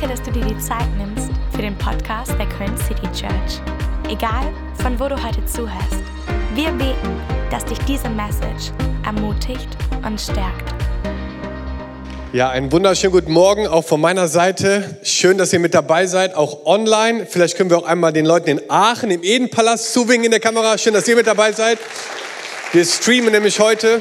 Danke, dass du dir die Zeit nimmst für den Podcast der Köln City Church. Egal, von wo du heute zuhörst, wir beten, dass dich diese Message ermutigt und stärkt. Ja, einen wunderschönen guten Morgen auch von meiner Seite. Schön, dass ihr mit dabei seid, auch online. Vielleicht können wir auch einmal den Leuten in Aachen im Edenpalast zuwinken in der Kamera. Schön, dass ihr mit dabei seid. Wir streamen nämlich heute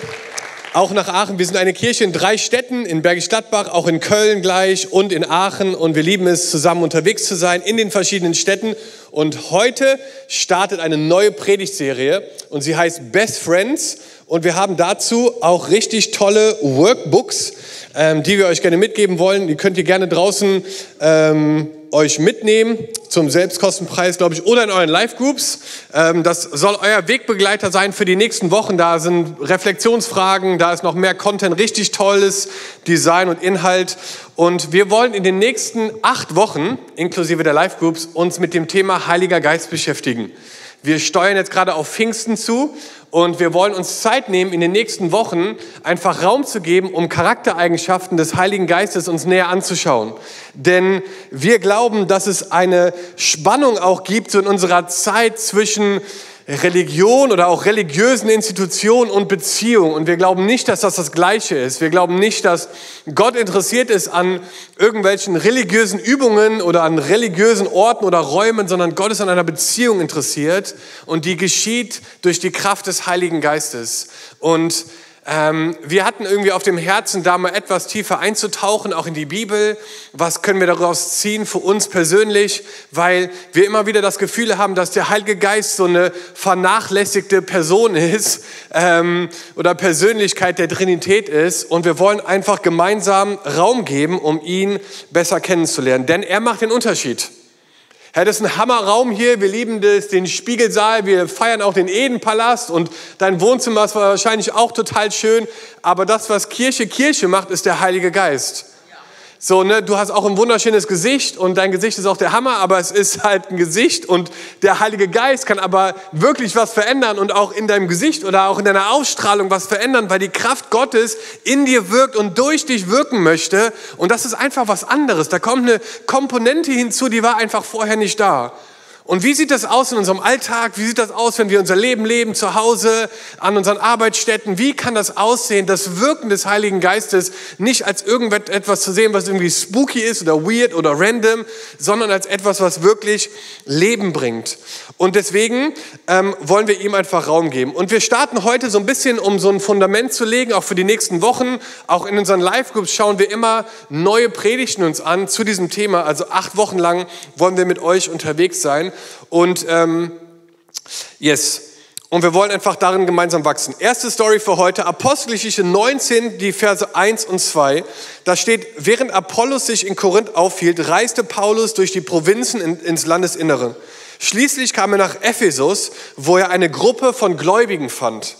auch nach Aachen. Wir sind eine Kirche in drei Städten, in Bergisch Gladbach, auch in Köln gleich und in Aachen. Und wir lieben es, zusammen unterwegs zu sein in den verschiedenen Städten. Und heute startet eine neue Predigtserie und sie heißt Best Friends. Und wir haben dazu auch richtig tolle Workbooks, ähm, die wir euch gerne mitgeben wollen. Die könnt ihr gerne draußen ähm, euch mitnehmen zum Selbstkostenpreis, glaube ich, oder in euren Live-Groups. Ähm, das soll euer Wegbegleiter sein für die nächsten Wochen. Da sind Reflexionsfragen, da ist noch mehr Content, richtig tolles Design und Inhalt. Und wir wollen in den nächsten acht Wochen, inklusive der Live-Groups, uns mit dem Thema Heiliger Geist beschäftigen. Wir steuern jetzt gerade auf Pfingsten zu und wir wollen uns Zeit nehmen, in den nächsten Wochen einfach Raum zu geben, um Charaktereigenschaften des Heiligen Geistes uns näher anzuschauen. Denn wir glauben, dass es eine Spannung auch gibt in unserer Zeit zwischen Religion oder auch religiösen Institutionen und Beziehungen. Und wir glauben nicht, dass das das Gleiche ist. Wir glauben nicht, dass Gott interessiert ist an irgendwelchen religiösen Übungen oder an religiösen Orten oder Räumen, sondern Gott ist an einer Beziehung interessiert und die geschieht durch die Kraft des Heiligen Geistes. Und ähm, wir hatten irgendwie auf dem Herzen, da mal etwas tiefer einzutauchen, auch in die Bibel. Was können wir daraus ziehen für uns persönlich? Weil wir immer wieder das Gefühl haben, dass der Heilige Geist so eine vernachlässigte Person ist ähm, oder Persönlichkeit der Trinität ist. Und wir wollen einfach gemeinsam Raum geben, um ihn besser kennenzulernen. Denn er macht den Unterschied. Herr, das ist ein Hammerraum hier. Wir lieben das, den Spiegelsaal. Wir feiern auch den Edenpalast und dein Wohnzimmer ist wahrscheinlich auch total schön. Aber das, was Kirche Kirche macht, ist der Heilige Geist. So, ne, du hast auch ein wunderschönes Gesicht und dein Gesicht ist auch der Hammer, aber es ist halt ein Gesicht und der Heilige Geist kann aber wirklich was verändern und auch in deinem Gesicht oder auch in deiner Ausstrahlung was verändern, weil die Kraft Gottes in dir wirkt und durch dich wirken möchte und das ist einfach was anderes. Da kommt eine Komponente hinzu, die war einfach vorher nicht da. Und wie sieht das aus in unserem Alltag? Wie sieht das aus, wenn wir unser Leben leben, zu Hause, an unseren Arbeitsstätten? Wie kann das aussehen, das Wirken des Heiligen Geistes nicht als irgendetwas zu sehen, was irgendwie spooky ist oder weird oder random, sondern als etwas, was wirklich Leben bringt. Und deswegen ähm, wollen wir ihm einfach Raum geben. Und wir starten heute so ein bisschen, um so ein Fundament zu legen, auch für die nächsten Wochen. Auch in unseren Live-Groups schauen wir immer neue Predigten uns an zu diesem Thema. Also acht Wochen lang wollen wir mit euch unterwegs sein. Und ähm, yes. Und wir wollen einfach darin gemeinsam wachsen. Erste Story für heute, Apostelgeschichte 19, die Verse 1 und 2. Da steht, während Apollos sich in Korinth aufhielt, reiste Paulus durch die Provinzen in, ins Landesinnere. Schließlich kam er nach Ephesus, wo er eine Gruppe von Gläubigen fand.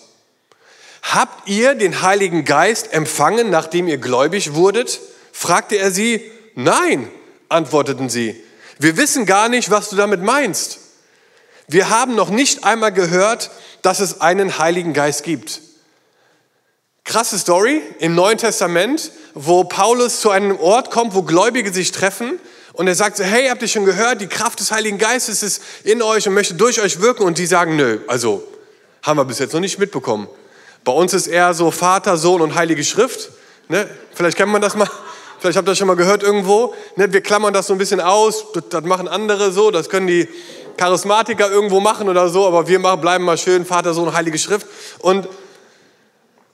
Habt ihr den Heiligen Geist empfangen, nachdem ihr gläubig wurdet? fragte er sie. Nein, antworteten sie. Wir wissen gar nicht, was du damit meinst. Wir haben noch nicht einmal gehört, dass es einen Heiligen Geist gibt. Krasse Story im Neuen Testament, wo Paulus zu einem Ort kommt, wo Gläubige sich treffen und er sagt so, hey, habt ihr schon gehört, die Kraft des Heiligen Geistes ist in euch und möchte durch euch wirken und die sagen, nö, also haben wir bis jetzt noch nicht mitbekommen. Bei uns ist eher so Vater, Sohn und Heilige Schrift. Ne? Vielleicht kennt man das mal. Vielleicht habt ihr das schon mal gehört irgendwo. Ne, wir klammern das so ein bisschen aus. Das, machen andere so. Das können die Charismatiker irgendwo machen oder so. Aber wir machen, bleiben mal schön Vater, Sohn, Heilige Schrift. Und,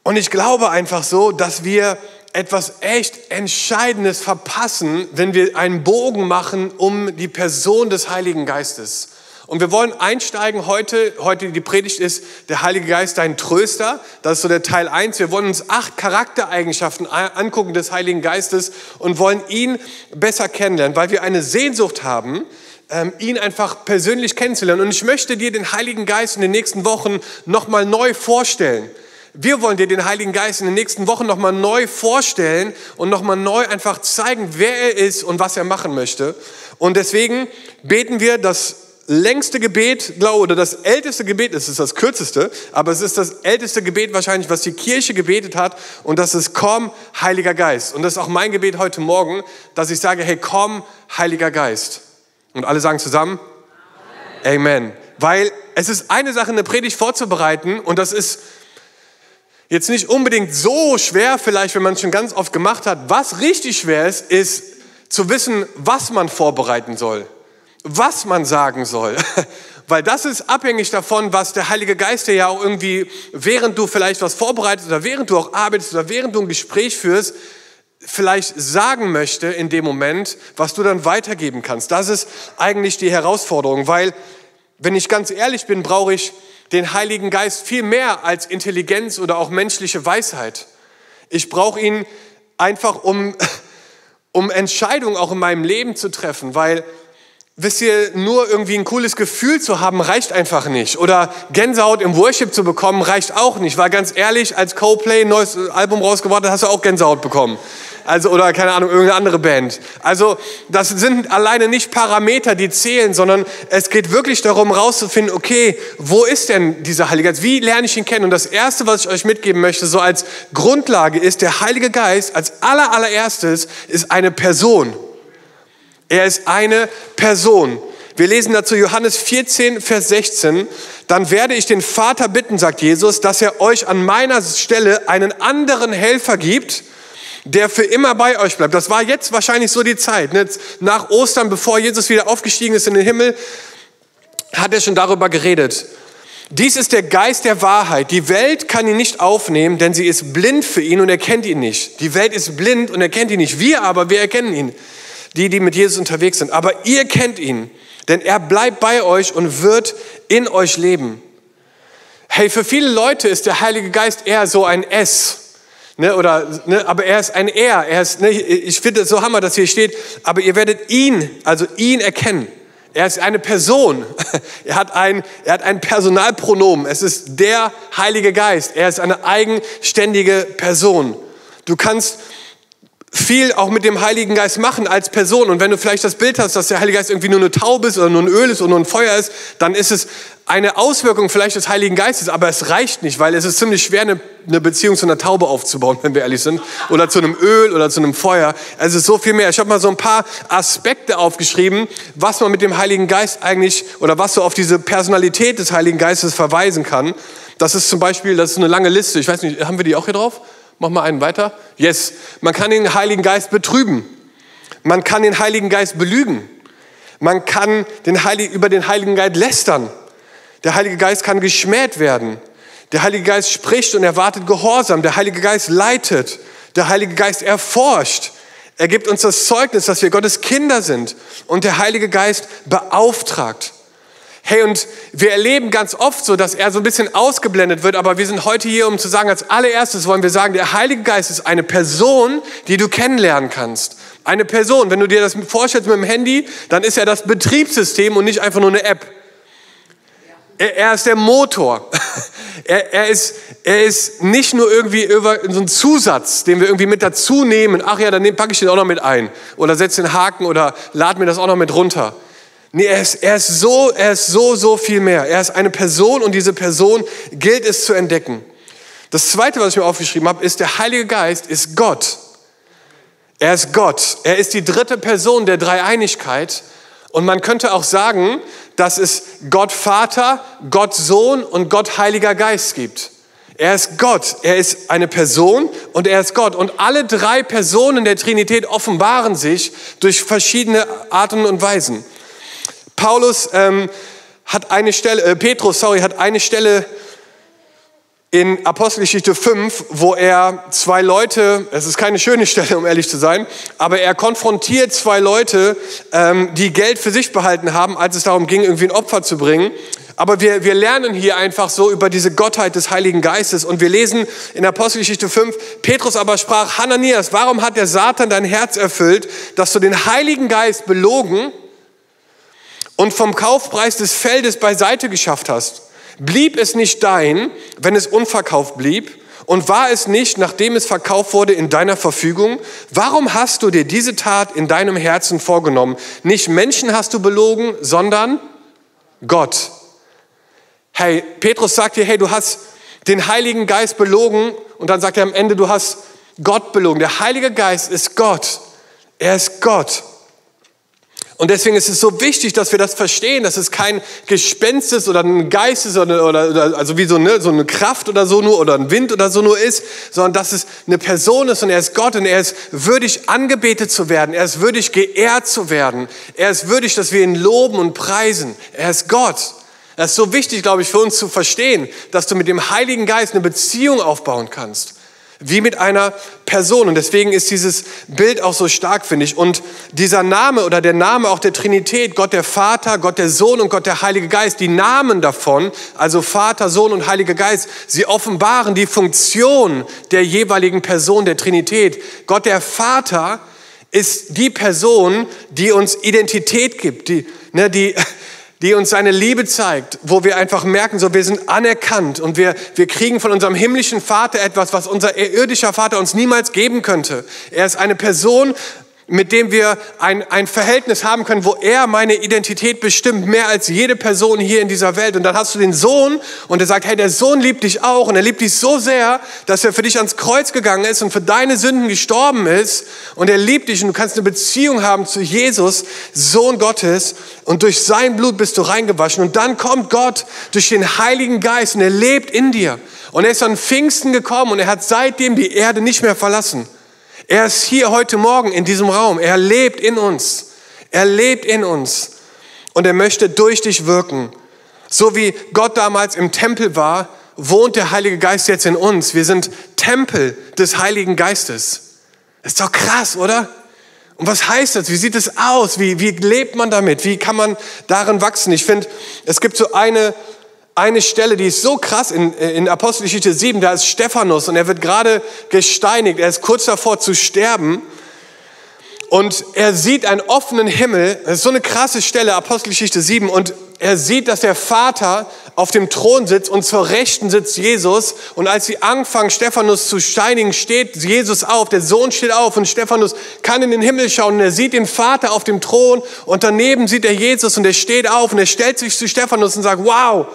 und ich glaube einfach so, dass wir etwas echt Entscheidendes verpassen, wenn wir einen Bogen machen um die Person des Heiligen Geistes. Und wir wollen einsteigen heute. Heute die Predigt ist der Heilige Geist dein Tröster. Das ist so der Teil 1. Wir wollen uns acht Charaktereigenschaften angucken des Heiligen Geistes und wollen ihn besser kennenlernen, weil wir eine Sehnsucht haben, ähm, ihn einfach persönlich kennenzulernen. Und ich möchte dir den Heiligen Geist in den nächsten Wochen nochmal neu vorstellen. Wir wollen dir den Heiligen Geist in den nächsten Wochen nochmal neu vorstellen und nochmal neu einfach zeigen, wer er ist und was er machen möchte. Und deswegen beten wir, dass längste Gebet, glaube oder das älteste Gebet, es ist das kürzeste, aber es ist das älteste Gebet wahrscheinlich, was die Kirche gebetet hat und das ist komm, Heiliger Geist. Und das ist auch mein Gebet heute Morgen, dass ich sage, hey, komm, Heiliger Geist. Und alle sagen zusammen, Amen. Weil es ist eine Sache, eine Predigt vorzubereiten und das ist jetzt nicht unbedingt so schwer vielleicht, wenn man es schon ganz oft gemacht hat. Was richtig schwer ist, ist zu wissen, was man vorbereiten soll was man sagen soll. Weil das ist abhängig davon, was der Heilige Geist dir ja auch irgendwie, während du vielleicht was vorbereitest oder während du auch arbeitest oder während du ein Gespräch führst, vielleicht sagen möchte in dem Moment, was du dann weitergeben kannst. Das ist eigentlich die Herausforderung, weil, wenn ich ganz ehrlich bin, brauche ich den Heiligen Geist viel mehr als Intelligenz oder auch menschliche Weisheit. Ich brauche ihn einfach, um, um Entscheidungen auch in meinem Leben zu treffen, weil Wisst ihr, nur irgendwie ein cooles Gefühl zu haben, reicht einfach nicht. Oder Gänsehaut im Worship zu bekommen, reicht auch nicht. Weil ganz ehrlich, als Coldplay ein neues Album rausgebracht hat, hast du auch Gänsehaut bekommen. Also, oder keine Ahnung, irgendeine andere Band. Also, das sind alleine nicht Parameter, die zählen, sondern es geht wirklich darum, rauszufinden, okay, wo ist denn dieser Heilige Geist? Wie lerne ich ihn kennen? Und das erste, was ich euch mitgeben möchte, so als Grundlage ist, der Heilige Geist als aller, allererstes ist eine Person. Er ist eine Person. Wir lesen dazu Johannes 14, Vers 16. Dann werde ich den Vater bitten, sagt Jesus, dass er euch an meiner Stelle einen anderen Helfer gibt, der für immer bei euch bleibt. Das war jetzt wahrscheinlich so die Zeit. Ne? Nach Ostern, bevor Jesus wieder aufgestiegen ist in den Himmel, hat er schon darüber geredet. Dies ist der Geist der Wahrheit. Die Welt kann ihn nicht aufnehmen, denn sie ist blind für ihn und erkennt ihn nicht. Die Welt ist blind und erkennt ihn nicht. Wir aber, wir erkennen ihn die, die mit Jesus unterwegs sind. Aber ihr kennt ihn, denn er bleibt bei euch und wird in euch leben. Hey, für viele Leute ist der Heilige Geist eher so ein S. Ne, oder, ne, aber er ist ein Er. Er ist, ne, ich finde es so hammer, dass hier steht, aber ihr werdet ihn, also ihn erkennen. Er ist eine Person. Er hat ein, er hat ein Personalpronomen. Es ist der Heilige Geist. Er ist eine eigenständige Person. Du kannst viel auch mit dem Heiligen Geist machen als Person. Und wenn du vielleicht das Bild hast, dass der Heilige Geist irgendwie nur eine Taube ist oder nur ein Öl ist oder nur ein Feuer ist, dann ist es eine Auswirkung vielleicht des Heiligen Geistes, aber es reicht nicht, weil es ist ziemlich schwer, eine, Beziehung zu einer Taube aufzubauen, wenn wir ehrlich sind, oder zu einem Öl oder zu einem Feuer. Es ist so viel mehr. Ich habe mal so ein paar Aspekte aufgeschrieben, was man mit dem Heiligen Geist eigentlich oder was so auf diese Personalität des Heiligen Geistes verweisen kann. Das ist zum Beispiel, das ist eine lange Liste. Ich weiß nicht, haben wir die auch hier drauf? Mach mal einen weiter. Yes. Man kann den Heiligen Geist betrüben. Man kann den Heiligen Geist belügen. Man kann den Heiligen, über den Heiligen Geist lästern. Der Heilige Geist kann geschmäht werden. Der Heilige Geist spricht und erwartet Gehorsam. Der Heilige Geist leitet. Der Heilige Geist erforscht. Er gibt uns das Zeugnis, dass wir Gottes Kinder sind. Und der Heilige Geist beauftragt. Hey, und wir erleben ganz oft so, dass er so ein bisschen ausgeblendet wird, aber wir sind heute hier, um zu sagen, als allererstes wollen wir sagen, der Heilige Geist ist eine Person, die du kennenlernen kannst. Eine Person, wenn du dir das vorstellst mit dem Handy, dann ist er das Betriebssystem und nicht einfach nur eine App. Er, er ist der Motor. Er, er, ist, er ist nicht nur irgendwie über so ein Zusatz, den wir irgendwie mit dazu nehmen. Ach ja, dann packe ich den auch noch mit ein. Oder setze den Haken oder lade mir das auch noch mit runter. Nee, er ist, er ist so, er ist so, so viel mehr. Er ist eine Person und diese Person gilt es zu entdecken. Das zweite, was ich mir aufgeschrieben habe, ist, der Heilige Geist ist Gott. Er ist Gott. Er ist die dritte Person der Dreieinigkeit. Und man könnte auch sagen, dass es Gott Vater, Gott Sohn und Gott Heiliger Geist gibt. Er ist Gott, er ist eine Person und er ist Gott. Und alle drei Personen der Trinität offenbaren sich durch verschiedene Arten und Weisen. Paulus ähm, hat eine Stelle, äh, Petrus, sorry, hat eine Stelle in Apostelgeschichte 5, wo er zwei Leute, es ist keine schöne Stelle, um ehrlich zu sein, aber er konfrontiert zwei Leute, ähm, die Geld für sich behalten haben, als es darum ging, irgendwie ein Opfer zu bringen. Aber wir, wir lernen hier einfach so über diese Gottheit des Heiligen Geistes und wir lesen in Apostelgeschichte 5, Petrus aber sprach, Hananias, warum hat der Satan dein Herz erfüllt, dass du den Heiligen Geist belogen und vom Kaufpreis des Feldes beiseite geschafft hast, blieb es nicht dein, wenn es unverkauft blieb? Und war es nicht, nachdem es verkauft wurde, in deiner Verfügung? Warum hast du dir diese Tat in deinem Herzen vorgenommen? Nicht Menschen hast du belogen, sondern Gott. Hey, Petrus sagt dir, hey, du hast den Heiligen Geist belogen und dann sagt er am Ende, du hast Gott belogen. Der Heilige Geist ist Gott. Er ist Gott. Und deswegen ist es so wichtig, dass wir das verstehen, dass es kein Gespenst ist oder ein Geist ist oder, oder, oder also wie so eine, so eine Kraft oder so nur oder ein Wind oder so nur ist, sondern dass es eine Person ist und er ist Gott und er ist würdig angebetet zu werden, er ist würdig geehrt zu werden, er ist würdig, dass wir ihn loben und preisen. Er ist Gott. Das ist so wichtig, glaube ich, für uns zu verstehen, dass du mit dem Heiligen Geist eine Beziehung aufbauen kannst. Wie mit einer Person. Und deswegen ist dieses Bild auch so stark, finde ich. Und dieser Name oder der Name auch der Trinität, Gott der Vater, Gott der Sohn und Gott der Heilige Geist, die Namen davon, also Vater, Sohn und Heiliger Geist, sie offenbaren die Funktion der jeweiligen Person der Trinität. Gott der Vater ist die Person, die uns Identität gibt, die, ne, die, die uns seine Liebe zeigt, wo wir einfach merken, so wir sind anerkannt und wir, wir kriegen von unserem himmlischen Vater etwas, was unser irdischer Vater uns niemals geben könnte. Er ist eine Person, mit dem wir ein, ein Verhältnis haben können, wo er meine Identität bestimmt, mehr als jede Person hier in dieser Welt. Und dann hast du den Sohn und er sagt, hey, der Sohn liebt dich auch und er liebt dich so sehr, dass er für dich ans Kreuz gegangen ist und für deine Sünden gestorben ist und er liebt dich und du kannst eine Beziehung haben zu Jesus, Sohn Gottes und durch sein Blut bist du reingewaschen und dann kommt Gott durch den Heiligen Geist und er lebt in dir. Und er ist an Pfingsten gekommen und er hat seitdem die Erde nicht mehr verlassen. Er ist hier heute Morgen in diesem Raum. Er lebt in uns. Er lebt in uns. Und er möchte durch dich wirken. So wie Gott damals im Tempel war, wohnt der Heilige Geist jetzt in uns. Wir sind Tempel des Heiligen Geistes. Ist doch krass, oder? Und was heißt das? Wie sieht es aus? Wie, wie lebt man damit? Wie kann man darin wachsen? Ich finde, es gibt so eine eine Stelle, die ist so krass in, in Apostelgeschichte 7, da ist Stephanus und er wird gerade gesteinigt, er ist kurz davor zu sterben. Und er sieht einen offenen Himmel, das ist so eine krasse Stelle, Apostelgeschichte 7 und er sieht, dass der Vater auf dem Thron sitzt und zur Rechten sitzt Jesus. Und als sie anfangen, Stephanus zu steinigen, steht Jesus auf, der Sohn steht auf und Stephanus kann in den Himmel schauen. Und er sieht den Vater auf dem Thron. Und daneben sieht er Jesus und er steht auf. Und er stellt sich zu Stephanus und sagt, wow,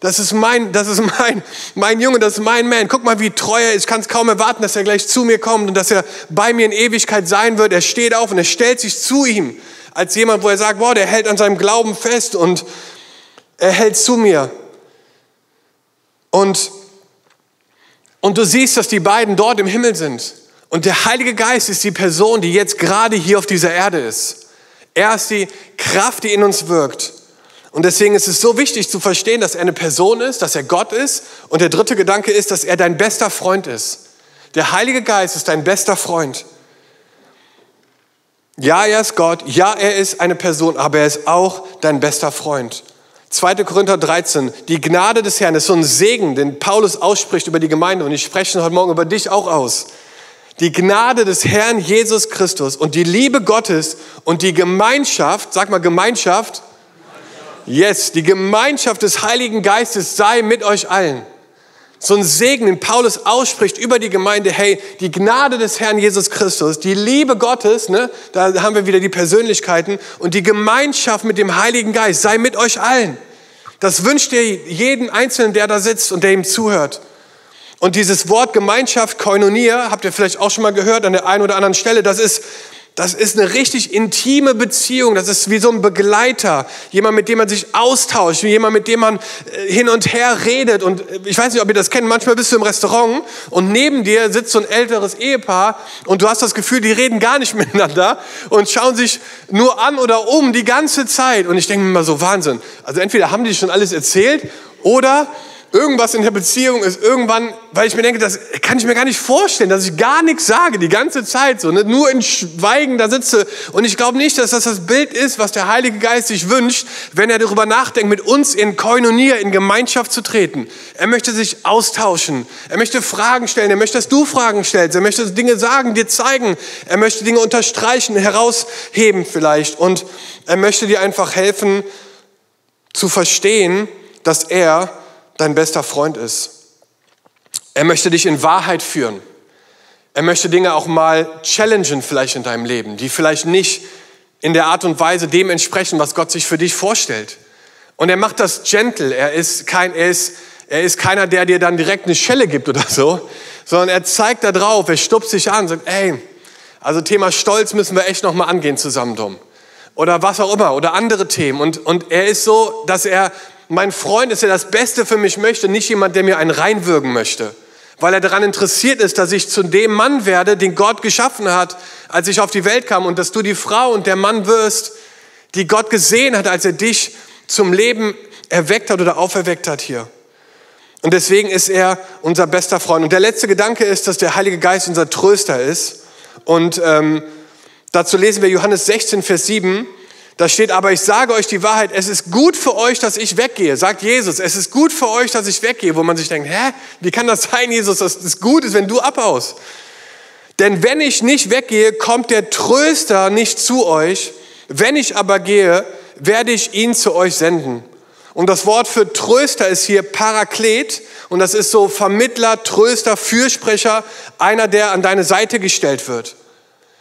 das ist mein, das ist mein, mein Junge, das ist mein Man. Guck mal, wie treu er ist. Ich kann es kaum erwarten, dass er gleich zu mir kommt und dass er bei mir in Ewigkeit sein wird. Er steht auf und er stellt sich zu ihm als jemand, wo er sagt, wow, der hält an seinem Glauben fest und er hält zu mir. Und, und du siehst, dass die beiden dort im Himmel sind. Und der Heilige Geist ist die Person, die jetzt gerade hier auf dieser Erde ist. Er ist die Kraft, die in uns wirkt. Und deswegen ist es so wichtig zu verstehen, dass er eine Person ist, dass er Gott ist. Und der dritte Gedanke ist, dass er dein bester Freund ist. Der Heilige Geist ist dein bester Freund. Ja, er ist Gott. Ja, er ist eine Person, aber er ist auch dein bester Freund. 2. Korinther 13. Die Gnade des Herrn ist so ein Segen, den Paulus ausspricht über die Gemeinde. Und ich spreche heute Morgen über dich auch aus. Die Gnade des Herrn Jesus Christus und die Liebe Gottes und die Gemeinschaft, sag mal Gemeinschaft, Yes, die Gemeinschaft des Heiligen Geistes sei mit euch allen. So ein Segen, den Paulus ausspricht über die Gemeinde, hey, die Gnade des Herrn Jesus Christus, die Liebe Gottes, ne, da haben wir wieder die Persönlichkeiten und die Gemeinschaft mit dem Heiligen Geist sei mit euch allen. Das wünscht ihr jeden Einzelnen, der da sitzt und der ihm zuhört. Und dieses Wort Gemeinschaft, Koinonia, habt ihr vielleicht auch schon mal gehört an der einen oder anderen Stelle, das ist das ist eine richtig intime Beziehung. Das ist wie so ein Begleiter. Jemand, mit dem man sich austauscht. Jemand, mit dem man äh, hin und her redet. Und äh, ich weiß nicht, ob ihr das kennt. Manchmal bist du im Restaurant und neben dir sitzt so ein älteres Ehepaar und du hast das Gefühl, die reden gar nicht miteinander und schauen sich nur an oder um die ganze Zeit. Und ich denke mir mal so, Wahnsinn. Also entweder haben die schon alles erzählt oder irgendwas in der Beziehung ist irgendwann, weil ich mir denke, das kann ich mir gar nicht vorstellen, dass ich gar nichts sage die ganze Zeit so, ne? nur in Schweigen da sitze. Und ich glaube nicht, dass das das Bild ist, was der Heilige Geist sich wünscht, wenn er darüber nachdenkt, mit uns in Koinonia, in Gemeinschaft zu treten. Er möchte sich austauschen. Er möchte Fragen stellen. Er möchte, dass du Fragen stellst. Er möchte Dinge sagen, dir zeigen. Er möchte Dinge unterstreichen, herausheben vielleicht. Und er möchte dir einfach helfen zu verstehen, dass er dein bester Freund ist. Er möchte dich in Wahrheit führen. Er möchte Dinge auch mal challengen vielleicht in deinem Leben, die vielleicht nicht in der Art und Weise dem entsprechen, was Gott sich für dich vorstellt. Und er macht das gentle. Er ist kein, er ist, er ist keiner, der dir dann direkt eine Schelle gibt oder so, sondern er zeigt da drauf, er stupst sich an, sagt, ey, also Thema Stolz müssen wir echt nochmal angehen zusammen, Dom. Oder was auch immer, oder andere Themen. Und, und er ist so, dass er mein Freund ist, der das Beste für mich möchte, nicht jemand, der mir einen reinwürgen möchte. Weil er daran interessiert ist, dass ich zu dem Mann werde, den Gott geschaffen hat, als ich auf die Welt kam. Und dass du die Frau und der Mann wirst, die Gott gesehen hat, als er dich zum Leben erweckt hat oder auferweckt hat hier. Und deswegen ist er unser bester Freund. Und der letzte Gedanke ist, dass der Heilige Geist unser Tröster ist. Und ähm, dazu lesen wir Johannes 16, Vers 7. Da steht aber, ich sage euch die Wahrheit, es ist gut für euch, dass ich weggehe, sagt Jesus. Es ist gut für euch, dass ich weggehe, wo man sich denkt, hä, wie kann das sein, Jesus, dass es gut ist, wenn du abhaust? Denn wenn ich nicht weggehe, kommt der Tröster nicht zu euch. Wenn ich aber gehe, werde ich ihn zu euch senden. Und das Wort für Tröster ist hier Paraklet. Und das ist so Vermittler, Tröster, Fürsprecher, einer, der an deine Seite gestellt wird.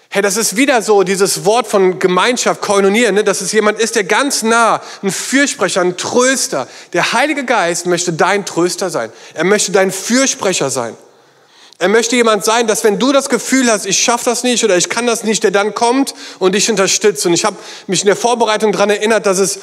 Hey, das ist wieder so dieses Wort von Gemeinschaft, Koinonieren, ne? dass es jemand ist, der ganz nah, ein Fürsprecher, ein Tröster. Der Heilige Geist möchte dein Tröster sein. Er möchte dein Fürsprecher sein. Er möchte jemand sein, dass wenn du das Gefühl hast, ich schaffe das nicht oder ich kann das nicht, der dann kommt und dich unterstützt. Und ich habe mich in der Vorbereitung daran erinnert, dass es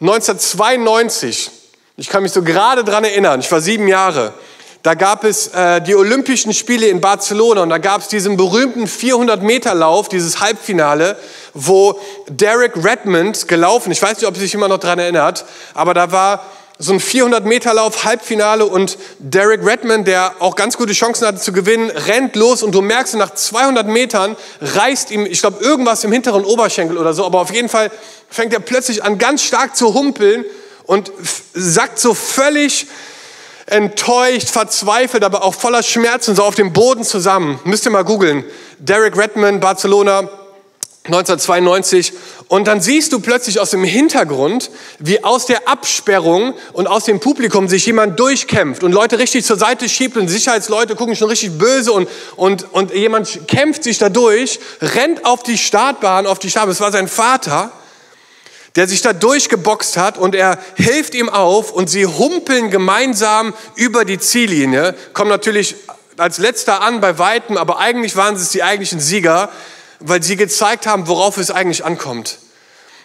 1992, ich kann mich so gerade daran erinnern, ich war sieben Jahre, da gab es äh, die Olympischen Spiele in Barcelona und da gab es diesen berühmten 400-Meter-Lauf, dieses Halbfinale, wo Derek Redmond gelaufen, ich weiß nicht, ob Sie sich immer noch daran erinnert, aber da war so ein 400-Meter-Lauf, Halbfinale und Derek Redmond, der auch ganz gute Chancen hatte zu gewinnen, rennt los und du merkst, nach 200 Metern reißt ihm, ich glaube, irgendwas im hinteren Oberschenkel oder so, aber auf jeden Fall fängt er plötzlich an, ganz stark zu humpeln und sackt so völlig enttäuscht, verzweifelt, aber auch voller Schmerzen so auf dem Boden zusammen. Müsst ihr mal googeln. Derek Redmond, Barcelona, 1992. Und dann siehst du plötzlich aus dem Hintergrund, wie aus der Absperrung und aus dem Publikum sich jemand durchkämpft und Leute richtig zur Seite schiebt und Sicherheitsleute gucken schon richtig böse und, und, und jemand kämpft sich da durch, rennt auf die Startbahn, auf die Startbahn. Es war sein Vater, der sich da durchgeboxt hat und er hilft ihm auf und sie humpeln gemeinsam über die Ziellinie, kommen natürlich als letzter an bei Weitem, aber eigentlich waren es die eigentlichen Sieger weil sie gezeigt haben, worauf es eigentlich ankommt.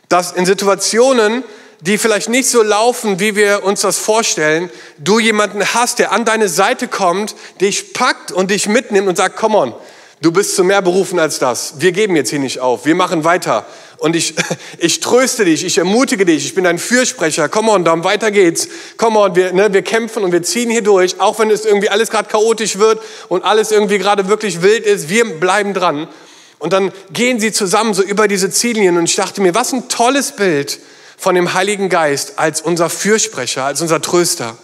Dass in Situationen, die vielleicht nicht so laufen, wie wir uns das vorstellen, du jemanden hast, der an deine Seite kommt, dich packt und dich mitnimmt und sagt, komm on, du bist zu mehr berufen als das. Wir geben jetzt hier nicht auf, wir machen weiter. Und ich, ich tröste dich, ich ermutige dich, ich bin dein Fürsprecher. Komm on, dann weiter geht's. Komm on, wir, ne, wir kämpfen und wir ziehen hier durch, auch wenn es irgendwie alles gerade chaotisch wird und alles irgendwie gerade wirklich wild ist. Wir bleiben dran. Und dann gehen sie zusammen so über diese Ziellinien und ich dachte mir, was ein tolles Bild von dem Heiligen Geist als unser Fürsprecher, als unser Tröster.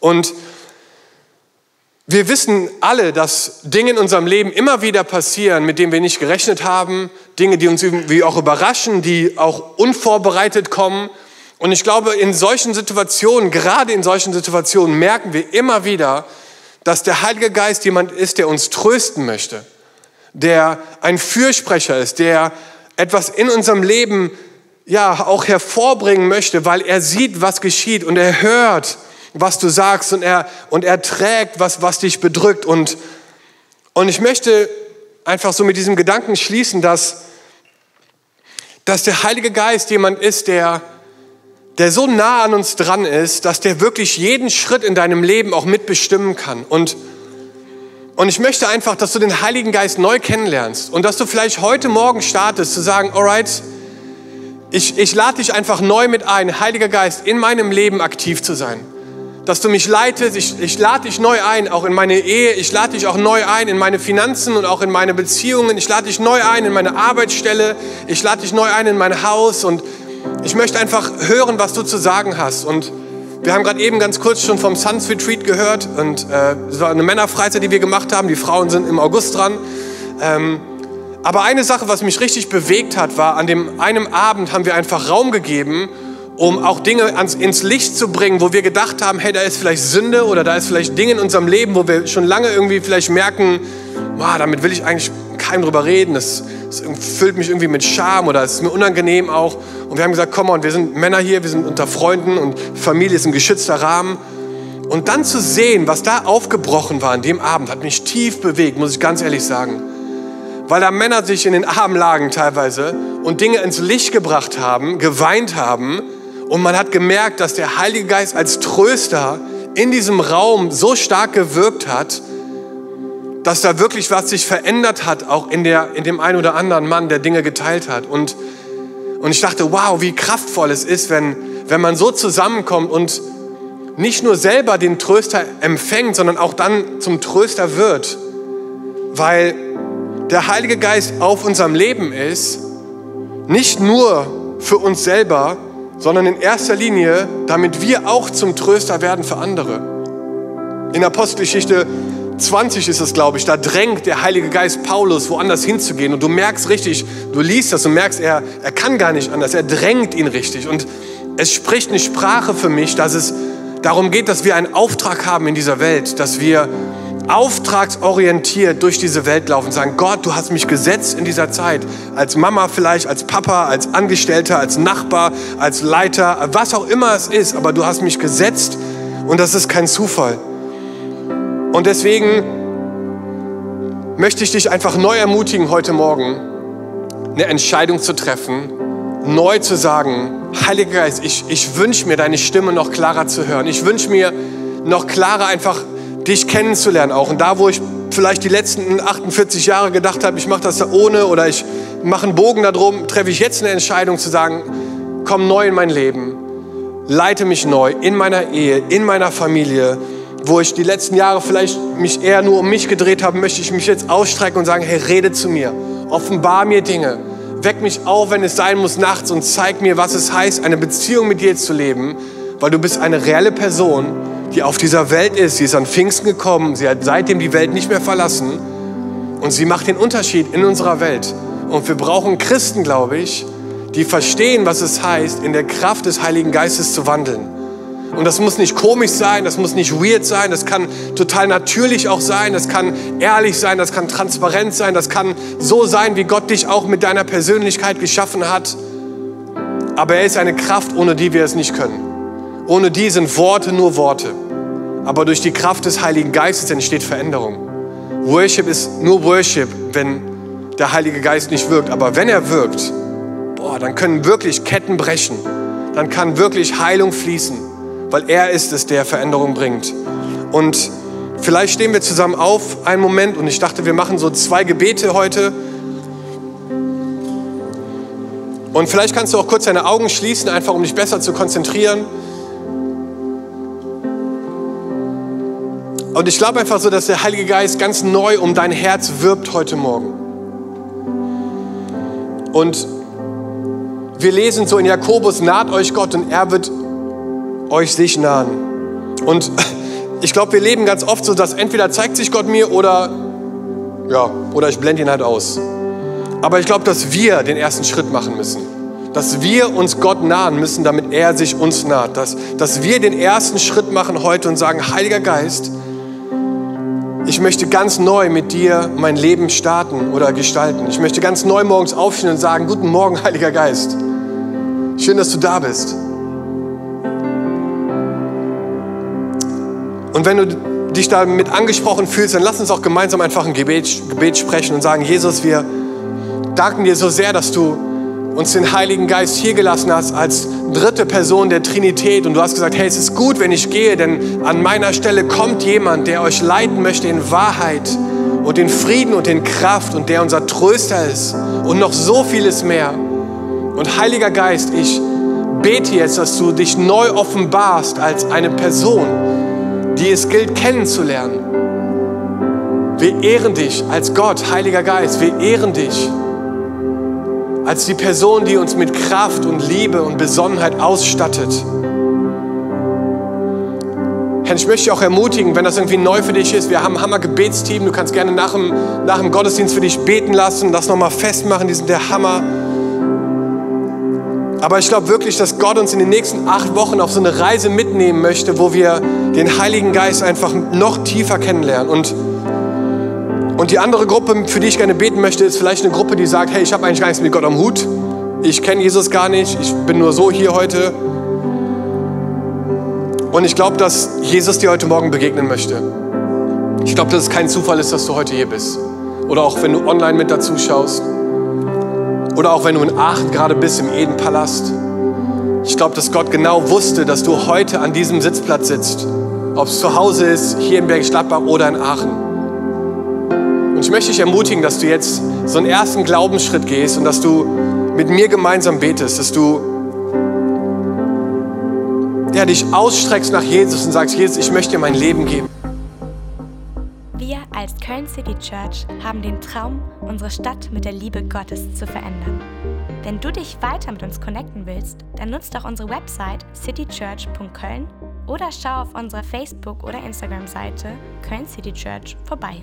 Und wir wissen alle, dass Dinge in unserem Leben immer wieder passieren, mit denen wir nicht gerechnet haben, Dinge, die uns irgendwie auch überraschen, die auch unvorbereitet kommen. Und ich glaube, in solchen Situationen, gerade in solchen Situationen, merken wir immer wieder, dass der Heilige Geist jemand ist, der uns trösten möchte der ein Fürsprecher ist, der etwas in unserem Leben ja auch hervorbringen möchte, weil er sieht, was geschieht und er hört, was du sagst und er, und er trägt, was, was dich bedrückt. Und, und ich möchte einfach so mit diesem Gedanken schließen, dass, dass der Heilige Geist jemand ist, der, der so nah an uns dran ist, dass der wirklich jeden Schritt in deinem Leben auch mitbestimmen kann. Und und ich möchte einfach, dass du den Heiligen Geist neu kennenlernst und dass du vielleicht heute Morgen startest zu sagen, alright, ich, ich lade dich einfach neu mit ein, Heiliger Geist, in meinem Leben aktiv zu sein. Dass du mich leitest, ich, ich lade dich neu ein, auch in meine Ehe, ich lade dich auch neu ein in meine Finanzen und auch in meine Beziehungen, ich lade dich neu ein in meine Arbeitsstelle, ich lade dich neu ein in mein Haus. Und ich möchte einfach hören, was du zu sagen hast. Und wir haben gerade eben ganz kurz schon vom Suns Retreat gehört. Und äh, es war eine Männerfreizeit, die wir gemacht haben. Die Frauen sind im August dran. Ähm, aber eine Sache, was mich richtig bewegt hat, war, an dem einem Abend haben wir einfach Raum gegeben, um auch Dinge ans, ins Licht zu bringen, wo wir gedacht haben, hey, da ist vielleicht Sünde oder da ist vielleicht Dinge in unserem Leben, wo wir schon lange irgendwie vielleicht merken, wow, damit will ich eigentlich keinem drüber reden. Das, das füllt mich irgendwie mit Scham oder es ist mir unangenehm auch. Und wir haben gesagt, komm on, wir sind Männer hier, wir sind unter Freunden und Familie ist ein geschützter Rahmen. Und dann zu sehen, was da aufgebrochen war an dem Abend, hat mich tief bewegt, muss ich ganz ehrlich sagen. Weil da Männer sich in den Armen lagen teilweise und Dinge ins Licht gebracht haben, geweint haben. Und man hat gemerkt, dass der Heilige Geist als Tröster in diesem Raum so stark gewirkt hat, dass da wirklich was sich verändert hat, auch in, der, in dem einen oder anderen Mann, der Dinge geteilt hat. Und, und ich dachte, wow, wie kraftvoll es ist, wenn, wenn man so zusammenkommt und nicht nur selber den Tröster empfängt, sondern auch dann zum Tröster wird. Weil der Heilige Geist auf unserem Leben ist, nicht nur für uns selber, sondern in erster Linie, damit wir auch zum Tröster werden für andere. In Apostelgeschichte 20 ist es, glaube ich, da drängt der Heilige Geist Paulus, woanders hinzugehen. Und du merkst richtig, du liest das und merkst, er, er kann gar nicht anders. Er drängt ihn richtig. Und es spricht eine Sprache für mich, dass es darum geht, dass wir einen Auftrag haben in dieser Welt, dass wir auftragsorientiert durch diese Welt laufen und sagen, Gott, du hast mich gesetzt in dieser Zeit, als Mama vielleicht, als Papa, als Angestellter, als Nachbar, als Leiter, was auch immer es ist, aber du hast mich gesetzt und das ist kein Zufall. Und deswegen möchte ich dich einfach neu ermutigen, heute Morgen eine Entscheidung zu treffen, neu zu sagen, Heiliger Geist, ich, ich wünsche mir deine Stimme noch klarer zu hören. Ich wünsche mir noch klarer einfach dich kennenzulernen auch. Und da, wo ich vielleicht die letzten 48 Jahre gedacht habe, ich mache das da ohne oder ich mache einen Bogen darum, treffe ich jetzt eine Entscheidung zu sagen, komm neu in mein Leben, leite mich neu in meiner Ehe, in meiner Familie, wo ich die letzten Jahre vielleicht mich eher nur um mich gedreht habe, möchte ich mich jetzt ausstrecken und sagen, hey, rede zu mir, offenbar mir Dinge, weck mich auf, wenn es sein muss, nachts und zeig mir, was es heißt, eine Beziehung mit dir zu leben, weil du bist eine reelle Person, die auf dieser Welt ist. Sie ist an Pfingsten gekommen, sie hat seitdem die Welt nicht mehr verlassen und sie macht den Unterschied in unserer Welt. Und wir brauchen Christen, glaube ich, die verstehen, was es heißt, in der Kraft des Heiligen Geistes zu wandeln. Und das muss nicht komisch sein, das muss nicht weird sein, das kann total natürlich auch sein, das kann ehrlich sein, das kann transparent sein, das kann so sein, wie Gott dich auch mit deiner Persönlichkeit geschaffen hat. Aber er ist eine Kraft, ohne die wir es nicht können. Ohne die sind Worte nur Worte. Aber durch die Kraft des Heiligen Geistes entsteht Veränderung. Worship ist nur Worship, wenn der Heilige Geist nicht wirkt. Aber wenn er wirkt, boah, dann können wirklich Ketten brechen. Dann kann wirklich Heilung fließen weil er ist es, der Veränderung bringt. Und vielleicht stehen wir zusammen auf einen Moment und ich dachte, wir machen so zwei Gebete heute. Und vielleicht kannst du auch kurz deine Augen schließen, einfach um dich besser zu konzentrieren. Und ich glaube einfach so, dass der Heilige Geist ganz neu um dein Herz wirbt heute Morgen. Und wir lesen so in Jakobus, naht euch Gott und er wird euch sich nahen. Und ich glaube, wir leben ganz oft so, dass entweder zeigt sich Gott mir oder, ja, oder ich blende ihn halt aus. Aber ich glaube, dass wir den ersten Schritt machen müssen. Dass wir uns Gott nahen müssen, damit er sich uns naht. Dass, dass wir den ersten Schritt machen heute und sagen, Heiliger Geist, ich möchte ganz neu mit dir mein Leben starten oder gestalten. Ich möchte ganz neu morgens aufstehen und sagen, guten Morgen, Heiliger Geist. Schön, dass du da bist. Und wenn du dich damit angesprochen fühlst, dann lass uns auch gemeinsam einfach ein Gebet, Gebet sprechen und sagen, Jesus, wir danken dir so sehr, dass du uns den Heiligen Geist hier gelassen hast als dritte Person der Trinität. Und du hast gesagt, hey, es ist gut, wenn ich gehe, denn an meiner Stelle kommt jemand, der euch leiten möchte in Wahrheit und in Frieden und in Kraft und der unser Tröster ist und noch so vieles mehr. Und Heiliger Geist, ich bete jetzt, dass du dich neu offenbarst als eine Person, die es gilt kennenzulernen. Wir ehren dich als Gott, Heiliger Geist. Wir ehren dich als die Person, die uns mit Kraft und Liebe und Besonnenheit ausstattet. Herr, ich möchte dich auch ermutigen, wenn das irgendwie neu für dich ist. Wir haben ein Hammer-Gebetsteam. Du kannst gerne nach dem, nach dem Gottesdienst für dich beten lassen, das nochmal festmachen. Die sind der Hammer. Aber ich glaube wirklich, dass Gott uns in den nächsten acht Wochen auf so eine Reise mitnehmen möchte, wo wir den Heiligen Geist einfach noch tiefer kennenlernen. Und Und die andere Gruppe, für die ich gerne beten möchte, ist vielleicht eine Gruppe, die sagt, hey, ich habe eigentlich gar nichts mit Gott am Hut. Ich kenne Jesus gar nicht. Ich bin nur so hier heute. Und ich glaube, dass Jesus dir heute Morgen begegnen möchte. Ich glaube, dass es kein Zufall ist, dass du heute hier bist. Oder auch wenn du online mit dazu schaust. Oder auch wenn du in Aachen gerade bist im Edenpalast. Ich glaube, dass Gott genau wusste, dass du heute an diesem Sitzplatz sitzt. Ob es zu Hause ist, hier in Bergisch Gladbach oder in Aachen. Und ich möchte dich ermutigen, dass du jetzt so einen ersten Glaubensschritt gehst und dass du mit mir gemeinsam betest, dass du ja, dich ausstreckst nach Jesus und sagst, Jesus, ich möchte dir mein Leben geben. Wir als Köln City Church haben den Traum, unsere Stadt mit der Liebe Gottes zu verändern. Wenn du dich weiter mit uns connecten willst, dann nutzt doch unsere Website citychurch.köln oder schau auf unserer Facebook- oder Instagram-Seite Köln City Church vorbei.